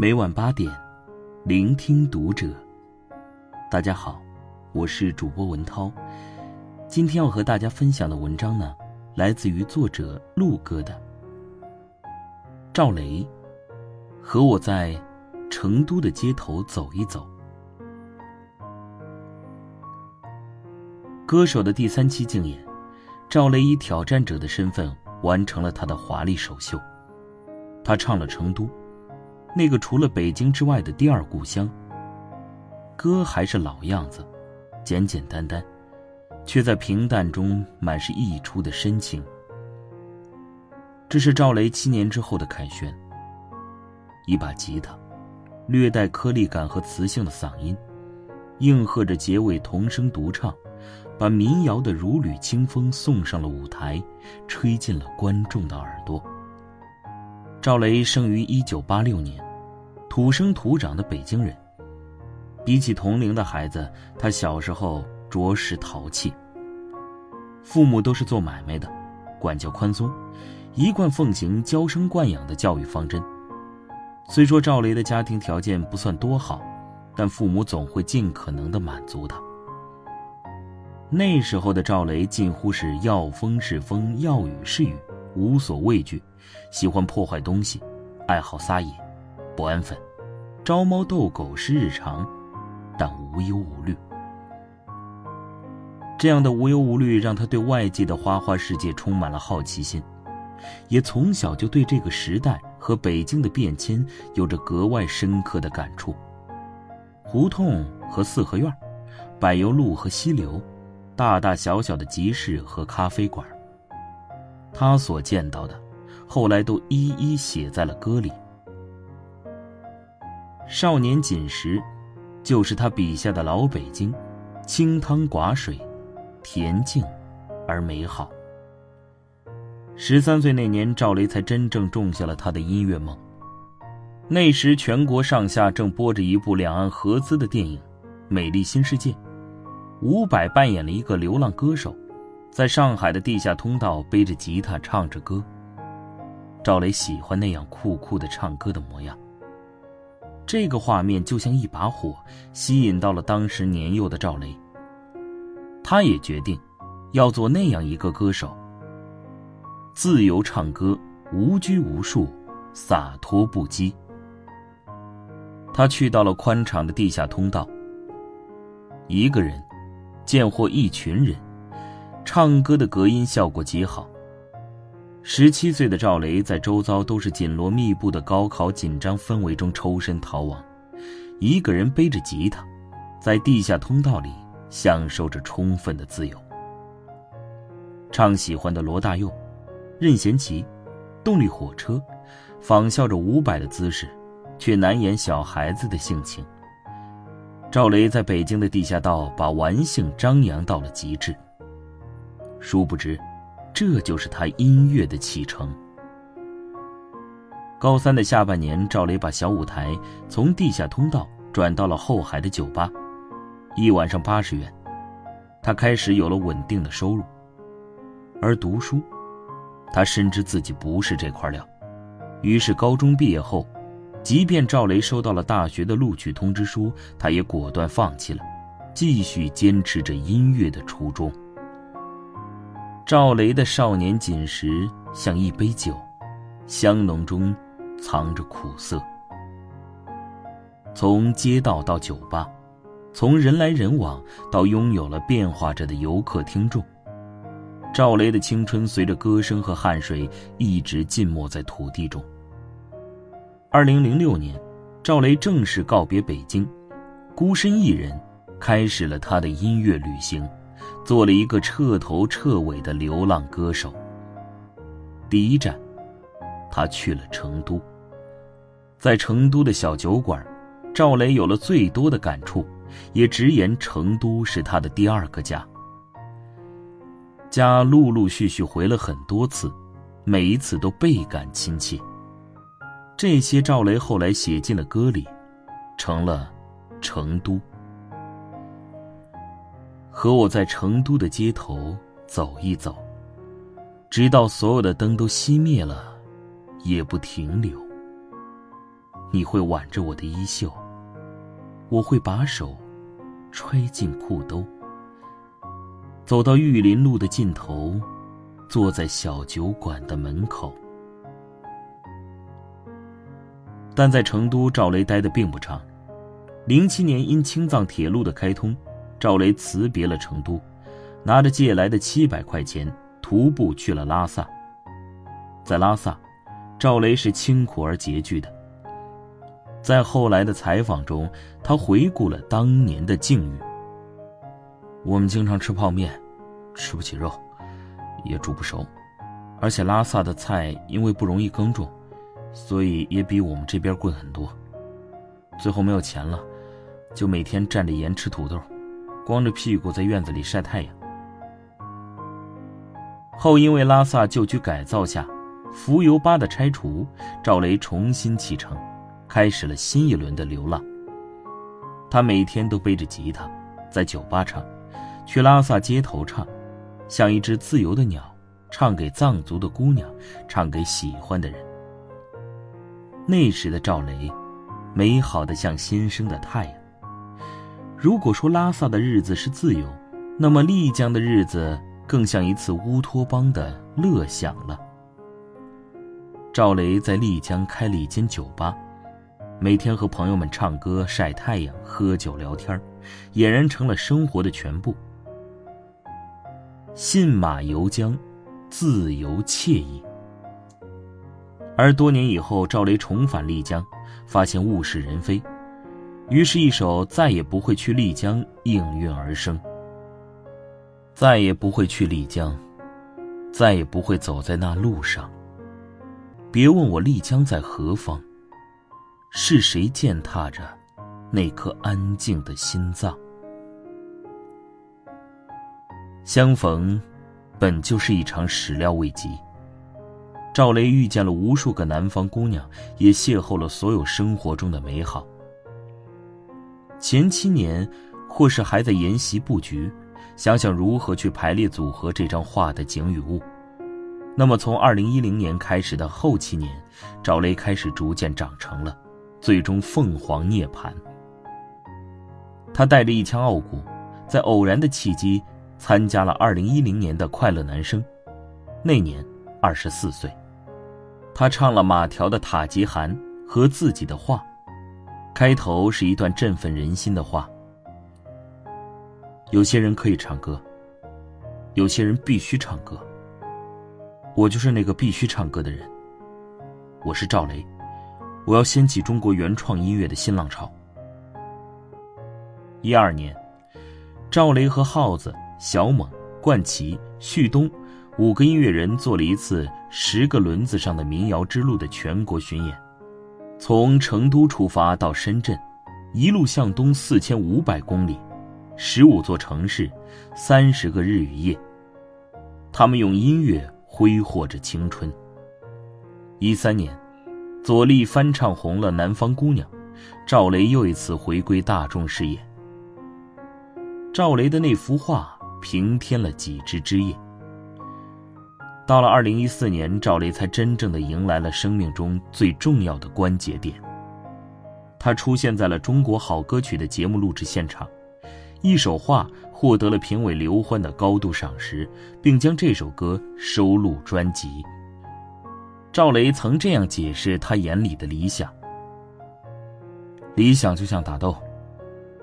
每晚八点，聆听读者。大家好，我是主播文涛。今天要和大家分享的文章呢，来自于作者陆哥的。赵雷，和我在成都的街头走一走。歌手的第三期竞演，赵雷以挑战者的身份完成了他的华丽首秀。他唱了《成都》。那个除了北京之外的第二故乡。歌还是老样子，简简单单，却在平淡中满是溢出的深情。这是赵雷七年之后的凯旋。一把吉他，略带颗粒感和磁性的嗓音，应和着结尾童声独唱，把民谣的如缕清风送上了舞台，吹进了观众的耳朵。赵雷生于一九八六年，土生土长的北京人。比起同龄的孩子，他小时候着实淘气。父母都是做买卖的，管教宽松，一贯奉行娇生惯养的教育方针。虽说赵雷的家庭条件不算多好，但父母总会尽可能的满足他。那时候的赵雷近乎是要风是风，要雨是雨。无所畏惧，喜欢破坏东西，爱好撒野，不安分，招猫逗狗是日常，但无忧无虑。这样的无忧无虑让他对外界的花花世界充满了好奇心，也从小就对这个时代和北京的变迁有着格外深刻的感触。胡同和四合院，柏油路和溪流，大大小小的集市和咖啡馆。他所见到的，后来都一一写在了歌里。少年锦时，就是他笔下的老北京，清汤寡水，恬静而美好。十三岁那年，赵雷才真正种下了他的音乐梦。那时，全国上下正播着一部两岸合资的电影《美丽新世界》，伍佰扮演了一个流浪歌手。在上海的地下通道背着吉他唱着歌。赵雷喜欢那样酷酷的唱歌的模样。这个画面就像一把火，吸引到了当时年幼的赵雷。他也决定，要做那样一个歌手。自由唱歌，无拘无束，洒脱不羁。他去到了宽敞的地下通道。一个人，贱货一群人。唱歌的隔音效果极好。十七岁的赵雷在周遭都是紧锣密布的高考紧张氛围中抽身逃亡，一个人背着吉他，在地下通道里享受着充分的自由。唱喜欢的罗大佑、任贤齐、动力火车，仿效着伍佰的姿势，却难掩小孩子的性情。赵雷在北京的地下道把玩性张扬到了极致。殊不知，这就是他音乐的启程。高三的下半年，赵雷把小舞台从地下通道转到了后海的酒吧，一晚上八十元，他开始有了稳定的收入。而读书，他深知自己不是这块料，于是高中毕业后，即便赵雷收到了大学的录取通知书，他也果断放弃了，继续坚持着音乐的初衷。赵雷的少年锦时像一杯酒，香浓中藏着苦涩。从街道到酒吧，从人来人往到拥有了变化着的游客听众，赵雷的青春随着歌声和汗水一直浸没在土地中。二零零六年，赵雷正式告别北京，孤身一人，开始了他的音乐旅行。做了一个彻头彻尾的流浪歌手。第一站，他去了成都。在成都的小酒馆，赵雷有了最多的感触，也直言成都是他的第二个家。家陆陆续续回了很多次，每一次都倍感亲切。这些赵雷后来写进了歌里，成了成都。和我在成都的街头走一走，直到所有的灯都熄灭了，也不停留。你会挽着我的衣袖，我会把手揣进裤兜，走到玉林路的尽头，坐在小酒馆的门口。但在成都，赵雷待的并不长。零七年，因青藏铁路的开通，赵雷辞别了成都，拿着借来的七百块钱，徒步去了拉萨。在拉萨，赵雷是清苦而拮据的。在后来的采访中，他回顾了当年的境遇。我们经常吃泡面，吃不起肉，也煮不熟，而且拉萨的菜因为不容易耕种。所以也比我们这边贵很多。最后没有钱了，就每天蘸着盐吃土豆，光着屁股在院子里晒太阳。后因为拉萨旧区改造下，浮游吧的拆除，赵雷重新启程，开始了新一轮的流浪。他每天都背着吉他，在酒吧唱，去拉萨街头唱，像一只自由的鸟，唱给藏族的姑娘，唱给喜欢的人。那时的赵雷，美好的像新生的太阳。如果说拉萨的日子是自由，那么丽江的日子更像一次乌托邦的乐享了。赵雷在丽江开了一间酒吧，每天和朋友们唱歌、晒太阳、喝酒聊天俨然成了生活的全部。信马由缰，自由惬意。而多年以后，赵雷重返丽江，发现物是人非，于是，一首《再也不会去丽江》应运而生。再也不会去丽江，再也不会走在那路上。别问我丽江在何方，是谁践踏着那颗安静的心脏？相逢，本就是一场始料未及。赵雷遇见了无数个南方姑娘，也邂逅了所有生活中的美好。前七年，或是还在研习布局，想想如何去排列组合这张画的景与物。那么，从二零一零年开始的后七年，赵雷开始逐渐长成了，最终凤凰涅槃。他带着一腔傲骨，在偶然的契机参加了二零一零年的快乐男声，那年二十四岁。他唱了马条的《塔吉汗》和自己的话，开头是一段振奋人心的话：有些人可以唱歌，有些人必须唱歌。我就是那个必须唱歌的人。我是赵雷，我要掀起中国原创音乐的新浪潮。一二年，赵雷和耗子、小猛、冠奇、旭东。五个音乐人做了一次十个轮子上的民谣之路的全国巡演，从成都出发到深圳，一路向东四千五百公里，十五座城市，三十个日与夜。他们用音乐挥霍着青春。一三年，左立翻唱红了《南方姑娘》，赵雷又一次回归大众视野。赵雷的那幅画平添了几枝枝叶。到了二零一四年，赵雷才真正的迎来了生命中最重要的关节点。他出现在了《中国好歌曲》的节目录制现场，一首画获得了评委刘欢的高度赏识，并将这首歌收录专辑。赵雷曾这样解释他眼里的理想：理想就像打斗，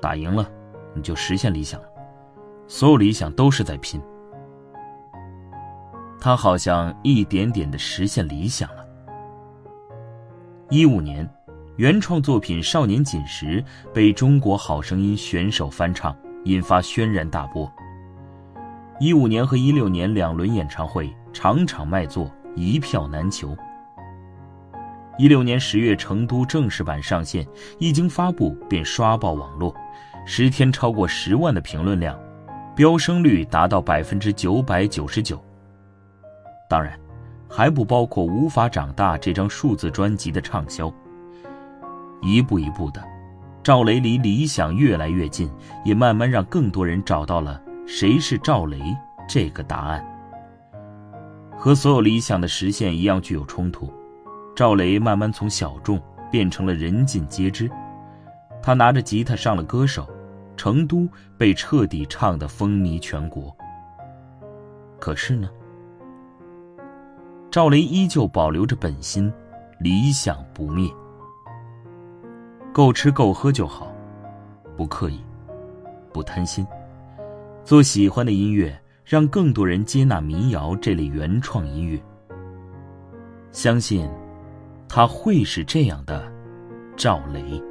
打赢了，你就实现理想了。所有理想都是在拼。他好像一点点的实现理想了。一五年，原创作品《少年锦时》被《中国好声音》选手翻唱，引发轩然大波。一五年和一六年两轮演唱会，场场卖座，一票难求。一六年十月，成都正式版上线，一经发布便刷爆网络，十天超过十万的评论量，飙升率达到百分之九百九十九。当然，还不包括《无法长大》这张数字专辑的畅销。一步一步的，赵雷离理想越来越近，也慢慢让更多人找到了谁是赵雷这个答案。和所有理想的实现一样具有冲突，赵雷慢慢从小众变成了人尽皆知。他拿着吉他上了歌手，成都被彻底唱得风靡全国。可是呢，赵雷依旧保留着本心，理想不灭。够吃够喝就好，不刻意，不贪心，做喜欢的音乐，让更多人接纳民谣这类原创音乐。相信，他会是这样的，赵雷。